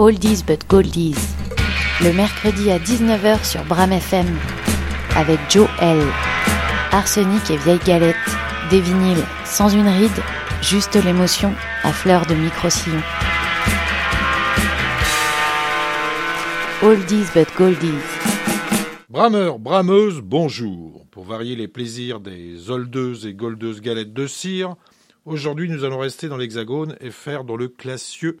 Oldies but Goldies, le mercredi à 19h sur Bram FM, avec Joe L. Arsenic et vieille galette, des vinyles sans une ride, juste l'émotion à fleur de micro-sillon. Oldies but Goldies. Brameur, brameuse, bonjour. Pour varier les plaisirs des oldeuses et goldeuses galettes de cire, aujourd'hui nous allons rester dans l'hexagone et faire dans le classieux,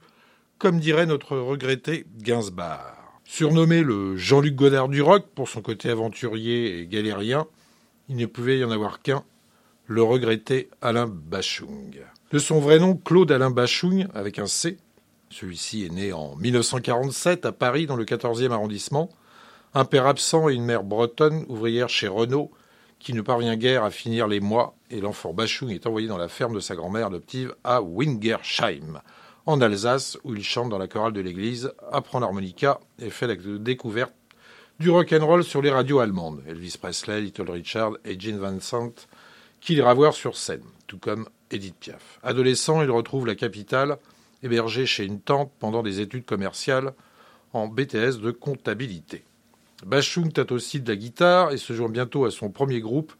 comme dirait notre regretté Gainsbar. Surnommé le Jean-Luc Godard du rock pour son côté aventurier et galérien, il ne pouvait y en avoir qu'un, le regretté Alain Bachung. De son vrai nom, Claude Alain Bachung, avec un C. Celui-ci est né en 1947 à Paris, dans le 14e arrondissement. Un père absent et une mère bretonne, ouvrière chez Renault, qui ne parvient guère à finir les mois, et l'enfant Bachung est envoyé dans la ferme de sa grand-mère adoptive à Wingersheim, en Alsace, où il chante dans la chorale de l'église, apprend l'harmonica et fait la découverte du rock'n'roll sur les radios allemandes. Elvis Presley, Little Richard et Gene Vincent, qu'il ira voir sur scène, tout comme Edith Piaf. Adolescent, il retrouve la capitale, hébergé chez une tante pendant des études commerciales en BTS de comptabilité. Bachung tâte aussi de la guitare et se joint bientôt à son premier groupe,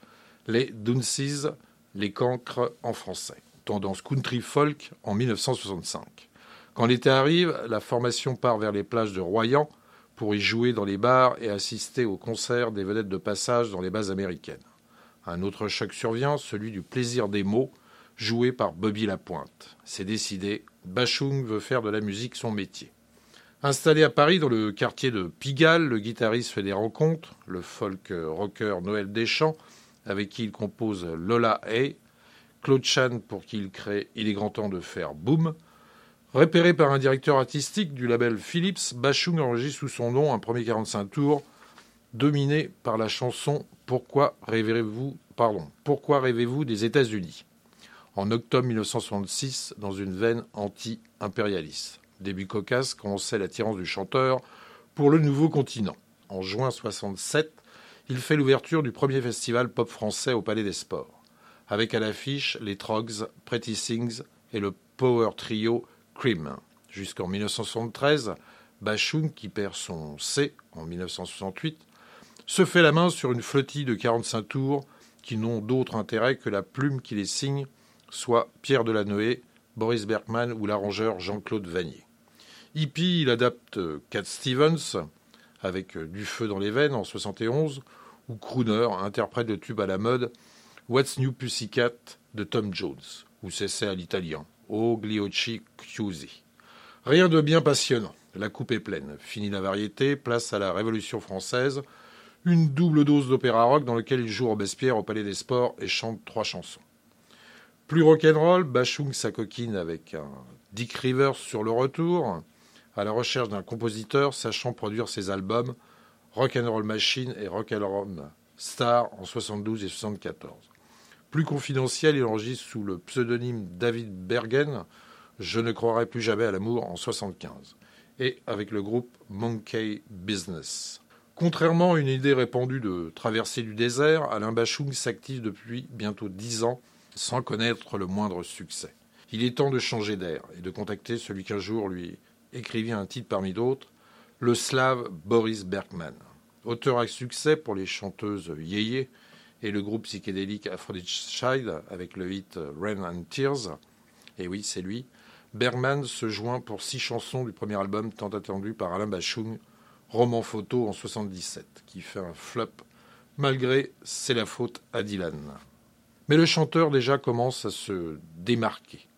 les Dunces, les Cancres en français, tendance country folk en 1965. Quand l'été arrive, la formation part vers les plages de Royan pour y jouer dans les bars et assister aux concerts des vedettes de passage dans les bases américaines. Un autre choc survient, celui du plaisir des mots, joué par Bobby Lapointe. C'est décidé, Bachung veut faire de la musique son métier. Installé à Paris dans le quartier de Pigalle, le guitariste fait des rencontres, le folk rocker Noël Deschamps, avec qui il compose Lola Hay, Claude Chan pour qui il crée Il est grand temps de faire Boom. Repéré par un directeur artistique du label Philips, Bachung enregistre sous son nom un premier 45 tours dominé par la chanson Pourquoi rêvez-vous pardon, Pourquoi rêvez-vous des États-Unis? En octobre 1966 dans une veine anti-impérialiste. Début cocasse quand on sait l'attirance du chanteur pour le nouveau continent. En juin 1967, il fait l'ouverture du premier festival pop français au Palais des Sports, avec à l'affiche les Trogs, Pretty Things et le power trio Cream. Jusqu'en 1973, Bachung, qui perd son C en 1968, se fait la main sur une flottille de 45 tours qui n'ont d'autre intérêt que la plume qui les signe soit Pierre Delanoë, Boris Bergman ou l'arrangeur Jean-Claude Vanier. Hippie, il adapte Cat Stevens avec Du feu dans les veines en 71 ou Crooner interprète le tube à la mode What's New Pussycat de Tom Jones ou c'est à l'italien O Gliocci Chiusi. Rien de bien passionnant. La coupe est pleine. Fini la variété, place à la Révolution française. Une double dose d'opéra rock dans lequel il joue Robespierre au Palais des Sports et chante trois chansons. Plus rock'n'roll, Bachung s'acoquine avec un Dick Rivers sur le retour, à la recherche d'un compositeur sachant produire ses albums Rock'n'Roll Machine et Rock'n'Roll Star en 72 et 74. Plus confidentiel, il enregistre sous le pseudonyme David Bergen Je ne croirai plus jamais à l'amour en 75 et avec le groupe Monkey Business. Contrairement à une idée répandue de traverser du désert, Alain Bachung s'active depuis bientôt dix ans sans connaître le moindre succès. Il est temps de changer d'air et de contacter celui qu'un jour lui écrivit un titre parmi d'autres, le slave Boris Bergman. Auteur à succès pour les chanteuses Yeye et le groupe psychédélique Aphrodite Child avec le hit Rain and Tears. Et oui, c'est lui. Bergman se joint pour six chansons du premier album tant attendu par Alain Bachung, Roman photo en 77, qui fait un flop malgré C'est la faute à Dylan. Mais le chanteur déjà commence à se démarquer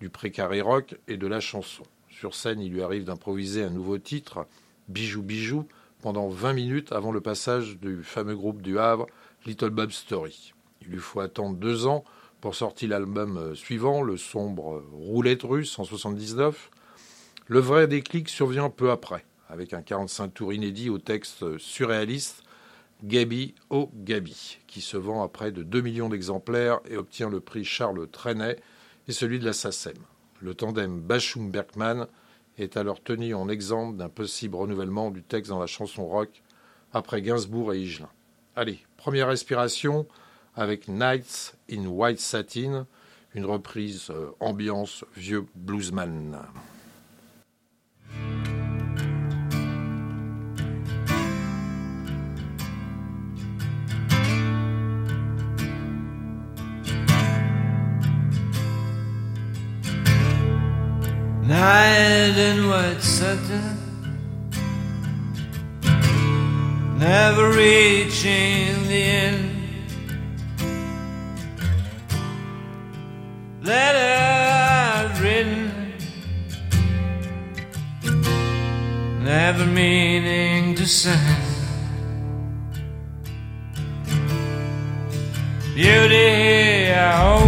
du précaré rock et de la chanson. Sur scène, il lui arrive d'improviser un nouveau titre, Bijou Bijou, pendant 20 minutes avant le passage du fameux groupe du Havre, Little Bob Story. Il lui faut attendre deux ans pour sortir l'album suivant, le sombre Roulette russe en 79. Le vrai déclic survient peu après, avec un 45 tours inédit au texte surréaliste Gabi au Gabi, qui se vend à près de 2 millions d'exemplaires et obtient le prix Charles Trenet et celui de la SACEM. Le tandem Bachung-Bergman est alors tenu en exemple d'un possible renouvellement du texte dans la chanson rock après Gainsbourg et Higelin. Allez, Première respiration avec Nights in White Satin, une reprise euh, ambiance vieux bluesman. Never reaching the end. Letter written, never meaning to send. Beauty I always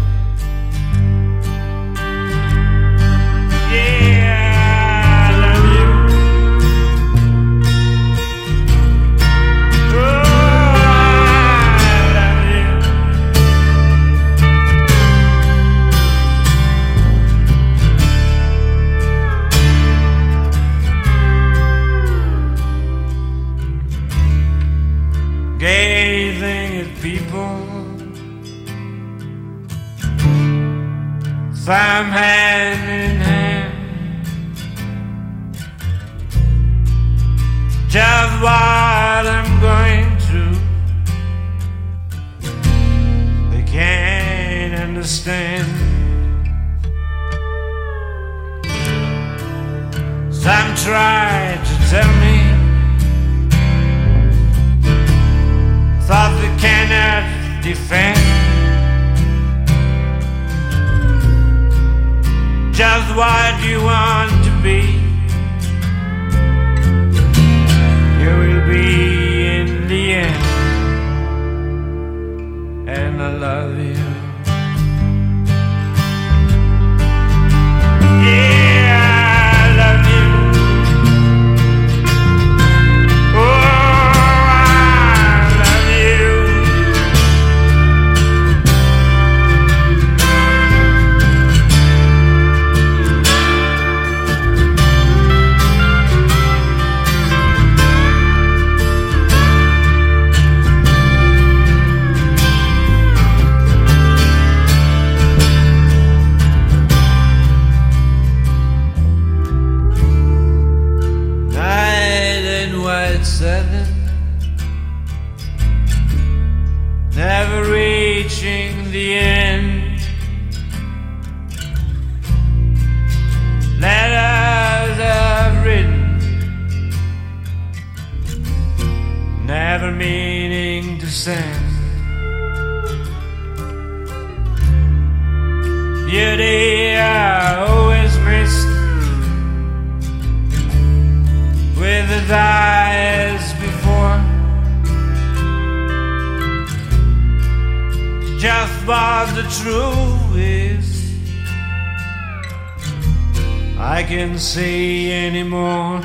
Gazing at people, some hand in hand. Just what I'm going through, they can't understand. Some try to tell me. Cannot defend. Just what you want to be, you will be in the end. And I love you. What the truth is, I can't say anymore.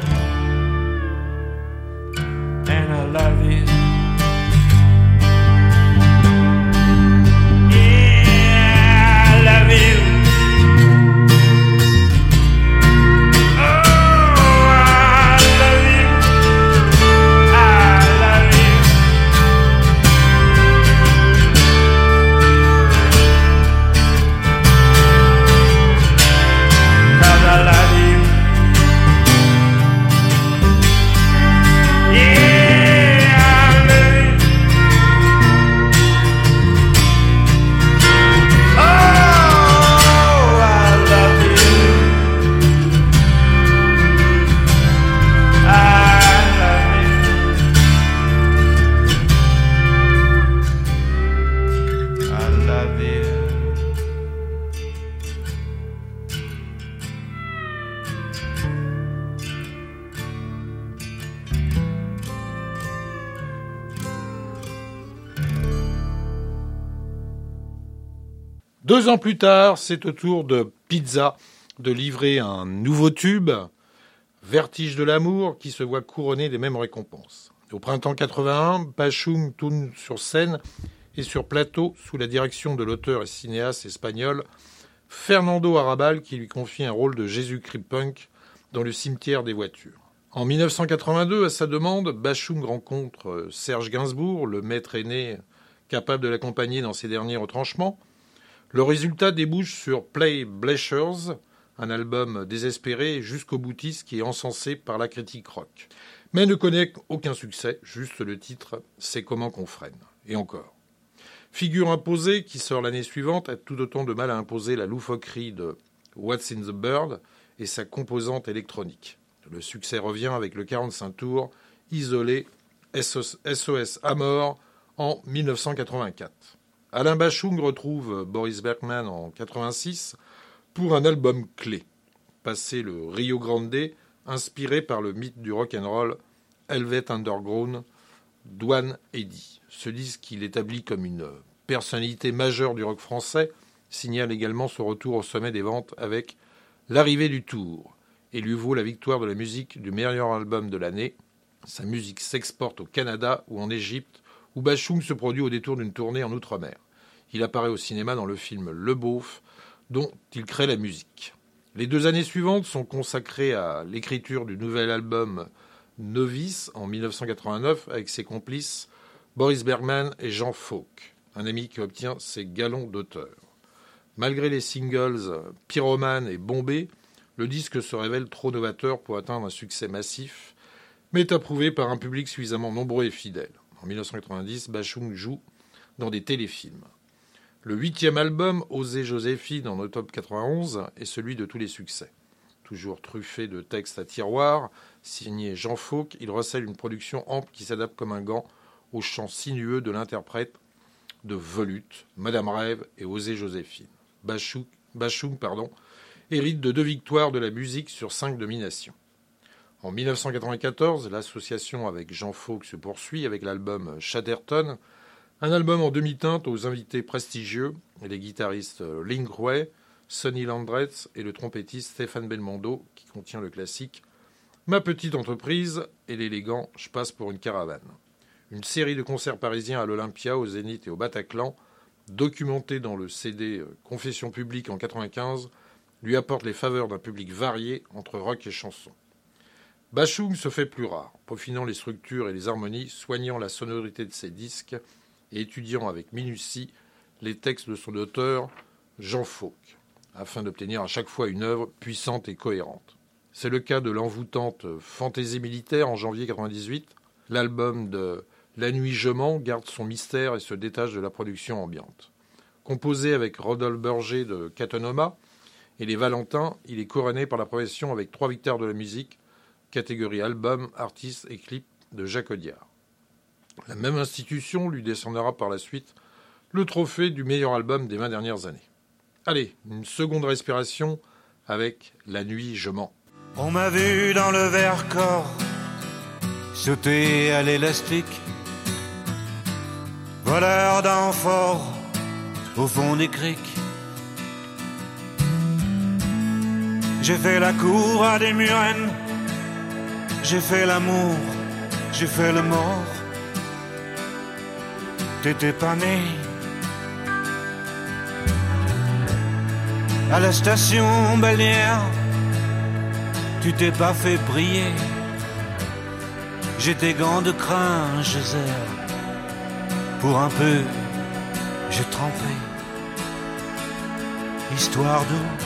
Deux ans plus tard, c'est au tour de Pizza de livrer un nouveau tube, Vertige de l'amour, qui se voit couronné des mêmes récompenses. Au printemps 81, Bachung tourne sur scène et sur plateau sous la direction de l'auteur et cinéaste espagnol Fernando Arrabal, qui lui confie un rôle de Jésus-Christ punk dans le cimetière des voitures. En 1982, à sa demande, Bachung rencontre euh, Serge Gainsbourg, le maître aîné capable de l'accompagner dans ses derniers retranchements. Le résultat débouche sur Play Blashers, un album désespéré jusqu'au boutiste qui est encensé par la critique rock. Mais ne connaît aucun succès, juste le titre C'est comment qu'on freine. Et encore. Figure imposée qui sort l'année suivante a tout autant de mal à imposer la loufoquerie de What's in the Bird et sa composante électronique. Le succès revient avec le 45 tours isolé SOS à mort en 1984. Alain Bachung retrouve Boris Bergman en 86 pour un album clé, passé le Rio Grande, inspiré par le mythe du rock and roll Helvet Underground d'Ouane Eddy. Ce disque qu'il établit comme une personnalité majeure du rock français signale également son retour au sommet des ventes avec l'arrivée du Tour et lui vaut la victoire de la musique du meilleur album de l'année. Sa musique s'exporte au Canada ou en Égypte où Bachung se produit au détour d'une tournée en Outre-mer. Il apparaît au cinéma dans le film Le Beauf, dont il crée la musique. Les deux années suivantes sont consacrées à l'écriture du nouvel album Novice en 1989 avec ses complices Boris Bergman et Jean Fauque, un ami qui obtient ses galons d'auteur. Malgré les singles Pyromane et Bombay, le disque se révèle trop novateur pour atteindre un succès massif, mais est approuvé par un public suffisamment nombreux et fidèle. En 1990, Bachung joue dans des téléfilms. Le huitième album, Oser Joséphine, en octobre 91, est celui de tous les succès. Toujours truffé de textes à tiroir, signé Jean Fauque, il recèle une production ample qui s'adapte comme un gant au chant sinueux de l'interprète de Volute, Madame Rêve et Oser Joséphine. Bachung, pardon, hérite de deux victoires de la musique sur cinq dominations. En 1994, l'association avec Jean Fauque se poursuit avec l'album Chatterton, un album en demi-teinte aux invités prestigieux, les guitaristes Link Way, Sonny Landretz et le trompettiste Stéphane Belmondo, qui contient le classique Ma petite entreprise et l'élégant Je passe pour une caravane. Une série de concerts parisiens à l'Olympia, au Zénith et au Bataclan, documentés dans le CD Confession publique en 1995, lui apporte les faveurs d'un public varié entre rock et chanson. Bachung se fait plus rare, peaufinant les structures et les harmonies, soignant la sonorité de ses disques et étudiant avec minutie les textes de son auteur, Jean Fauque, afin d'obtenir à chaque fois une œuvre puissante et cohérente. C'est le cas de l'envoûtante Fantaisie militaire en janvier 1998. L'album de La nuit je mens garde son mystère et se détache de la production ambiante. Composé avec Rodolphe Berger de Catonoma et les Valentins, il est couronné par la profession avec trois victoires de la musique, catégorie album, artiste et clip de Jacques Audiard. La même institution lui descendra par la suite le trophée du meilleur album des 20 dernières années. Allez, une seconde respiration avec La nuit je mens. On m'a vu dans le verre corps sauter à l'élastique, voleur d'amphores au fond des criques. J'ai fait la cour à des murennes j'ai fait l'amour, j'ai fait le mort. T'étais pas né. À la station balnéaire, tu t'es pas fait briller. J'étais gants de crin, je Pour un peu, j'ai trempé. Histoire d'eau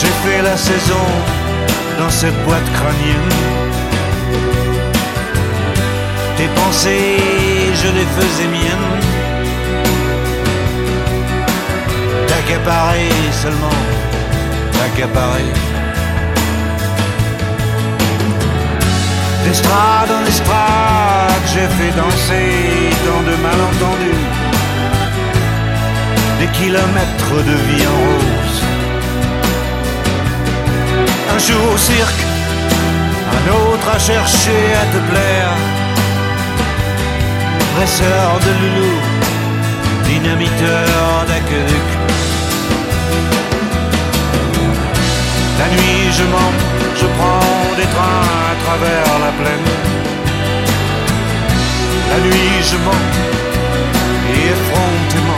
J'ai fait la saison dans cette boîte crânienne. Tes pensées, je les faisais miennes. T'accaparer seulement, t'accaparer. D'estrade en estrade, j'ai fait danser dans de malentendus. Des kilomètres de vie en rose Un jour au cirque, un autre à chercher à te plaire. Presseur de loulou, dynamiteur d'aqueduc. La nuit je mens, je prends des trains à travers la plaine. La nuit je mens, et effrontément.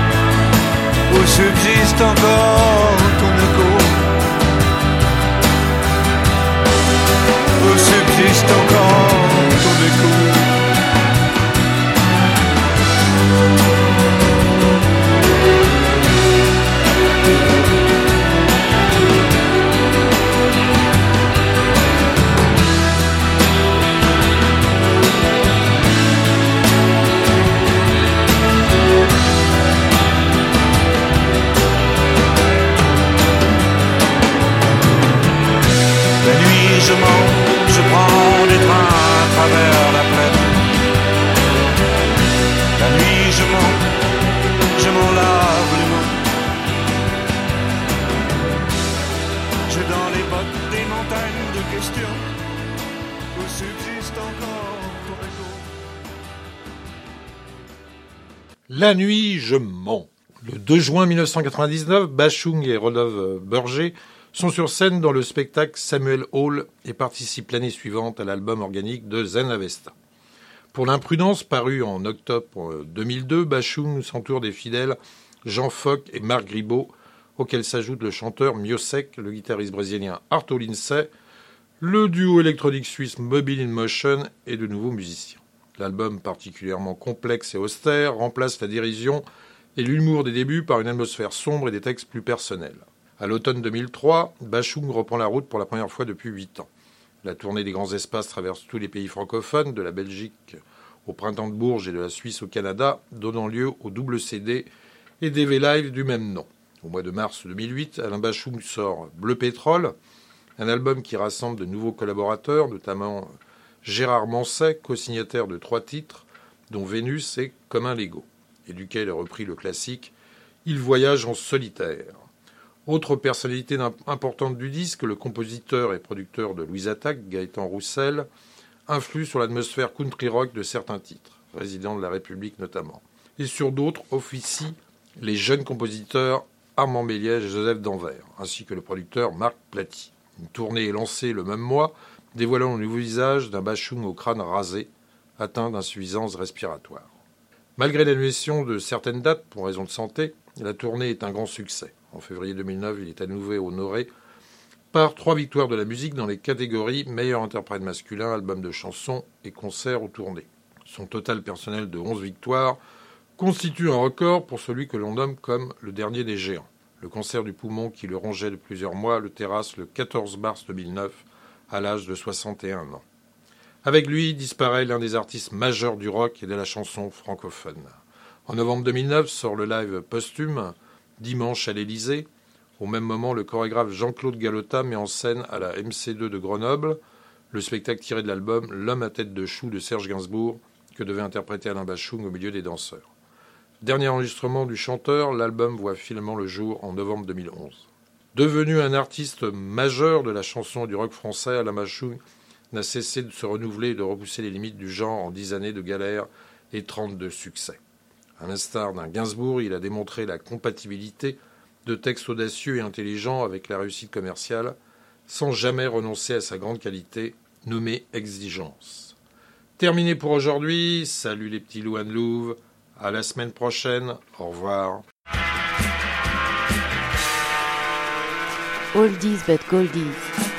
encore Nuit, je mens. Le 2 juin 1999, Bachung et Rodolphe Burger sont sur scène dans le spectacle Samuel Hall et participent l'année suivante à l'album organique de Zen Avesta. Pour l'imprudence, paru en octobre 2002, Bachung s'entoure des fidèles Jean Fock et Marc Gribaud, auxquels s'ajoute le chanteur Miosek, le guitariste brésilien Arto Lindsay, le duo électronique suisse Mobile in Motion et de nouveaux musiciens. L'album particulièrement complexe et austère remplace la dérision et l'humour des débuts par une atmosphère sombre et des textes plus personnels. À l'automne 2003, Bachung reprend la route pour la première fois depuis huit ans. La tournée des grands espaces traverse tous les pays francophones, de la Belgique au printemps de Bourges et de la Suisse au Canada, donnant lieu au double CD et DV Live du même nom. Au mois de mars 2008, Alain Bachung sort Bleu Pétrole, un album qui rassemble de nouveaux collaborateurs, notamment Gérard Manset, co-signataire de trois titres, dont Vénus et Comme un Lego, et duquel est repris le classique Il voyage en solitaire. Autre personnalité importante du disque, le compositeur et producteur de Louise Attaque, Gaëtan Roussel, influe sur l'atmosphère country rock de certains titres, résident de la République notamment. Et sur d'autres officient les jeunes compositeurs Armand Méliège et Joseph Danvers, ainsi que le producteur Marc Platy. Une tournée est lancée le même mois, dévoilant le nouveau visage d'un Bachung au crâne rasé, atteint d'insuffisance respiratoire. Malgré l'annulation de certaines dates pour raison de santé, la tournée est un grand succès. En février 2009, il est à nouveau honoré par trois victoires de la musique dans les catégories meilleur interprète masculin, album de chansons et concert ou tournée. Son total personnel de 11 victoires constitue un record pour celui que l'on nomme comme le dernier des géants. Le cancer du poumon qui le rongeait de plusieurs mois le terrasse le 14 mars 2009 à l'âge de 61 ans. Avec lui disparaît l'un des artistes majeurs du rock et de la chanson francophone. En novembre 2009 sort le live posthume Dimanche à l'Élysée. Au même moment, le chorégraphe Jean-Claude Galota met en scène à la MC2 de Grenoble le spectacle tiré de l'album L'homme à tête de chou de Serge Gainsbourg que devait interpréter Alain Bachung au milieu des danseurs. Dernier enregistrement du chanteur, l'album voit finalement le jour en novembre 2011. Devenu un artiste majeur de la chanson et du rock français, Alain Bachung n'a cessé de se renouveler et de repousser les limites du genre en dix années de galère et trente de succès. À l'instar d'un Gainsbourg, il a démontré la compatibilité de textes audacieux et intelligents avec la réussite commerciale, sans jamais renoncer à sa grande qualité, nommée exigence. Terminé pour aujourd'hui. Salut les petits loups de Louve. À la semaine prochaine. Au revoir. Oldies but goldies.